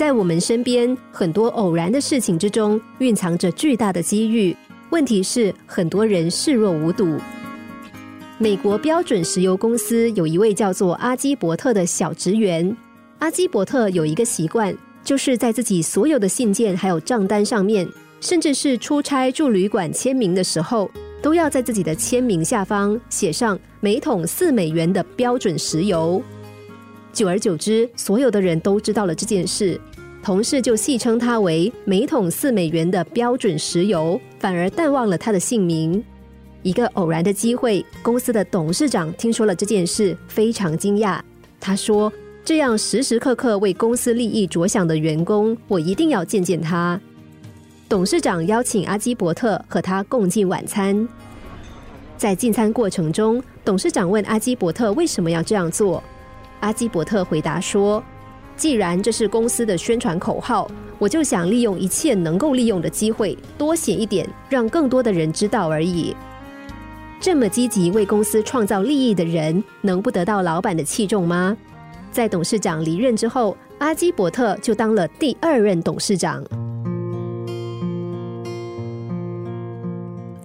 在我们身边很多偶然的事情之中，蕴藏着巨大的机遇。问题是，很多人视若无睹。美国标准石油公司有一位叫做阿基伯特的小职员。阿基伯特有一个习惯，就是在自己所有的信件还有账单上面，甚至是出差住旅馆签名的时候，都要在自己的签名下方写上每桶四美元的标准石油。久而久之，所有的人都知道了这件事，同事就戏称他为每桶四美元的标准石油，反而淡忘了他的姓名。一个偶然的机会，公司的董事长听说了这件事，非常惊讶。他说：“这样时时刻刻为公司利益着想的员工，我一定要见见他。”董事长邀请阿基伯特和他共进晚餐。在进餐过程中，董事长问阿基伯特为什么要这样做。阿基伯特回答说：“既然这是公司的宣传口号，我就想利用一切能够利用的机会，多写一点，让更多的人知道而已。”这么积极为公司创造利益的人，能不得到老板的器重吗？在董事长离任之后，阿基伯特就当了第二任董事长。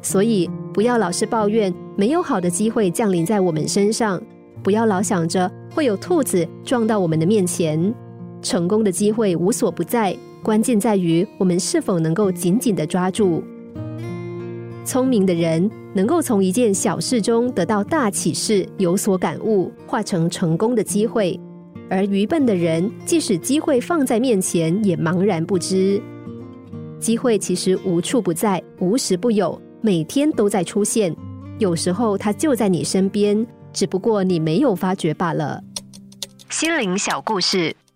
所以，不要老是抱怨没有好的机会降临在我们身上，不要老想着会有兔子撞到我们的面前。成功的机会无所不在，关键在于我们是否能够紧紧的抓住。聪明的人能够从一件小事中得到大启示，有所感悟，化成成功的机会；而愚笨的人，即使机会放在面前，也茫然不知。机会其实无处不在，无时不有，每天都在出现。有时候它就在你身边，只不过你没有发觉罢了。心灵小故事，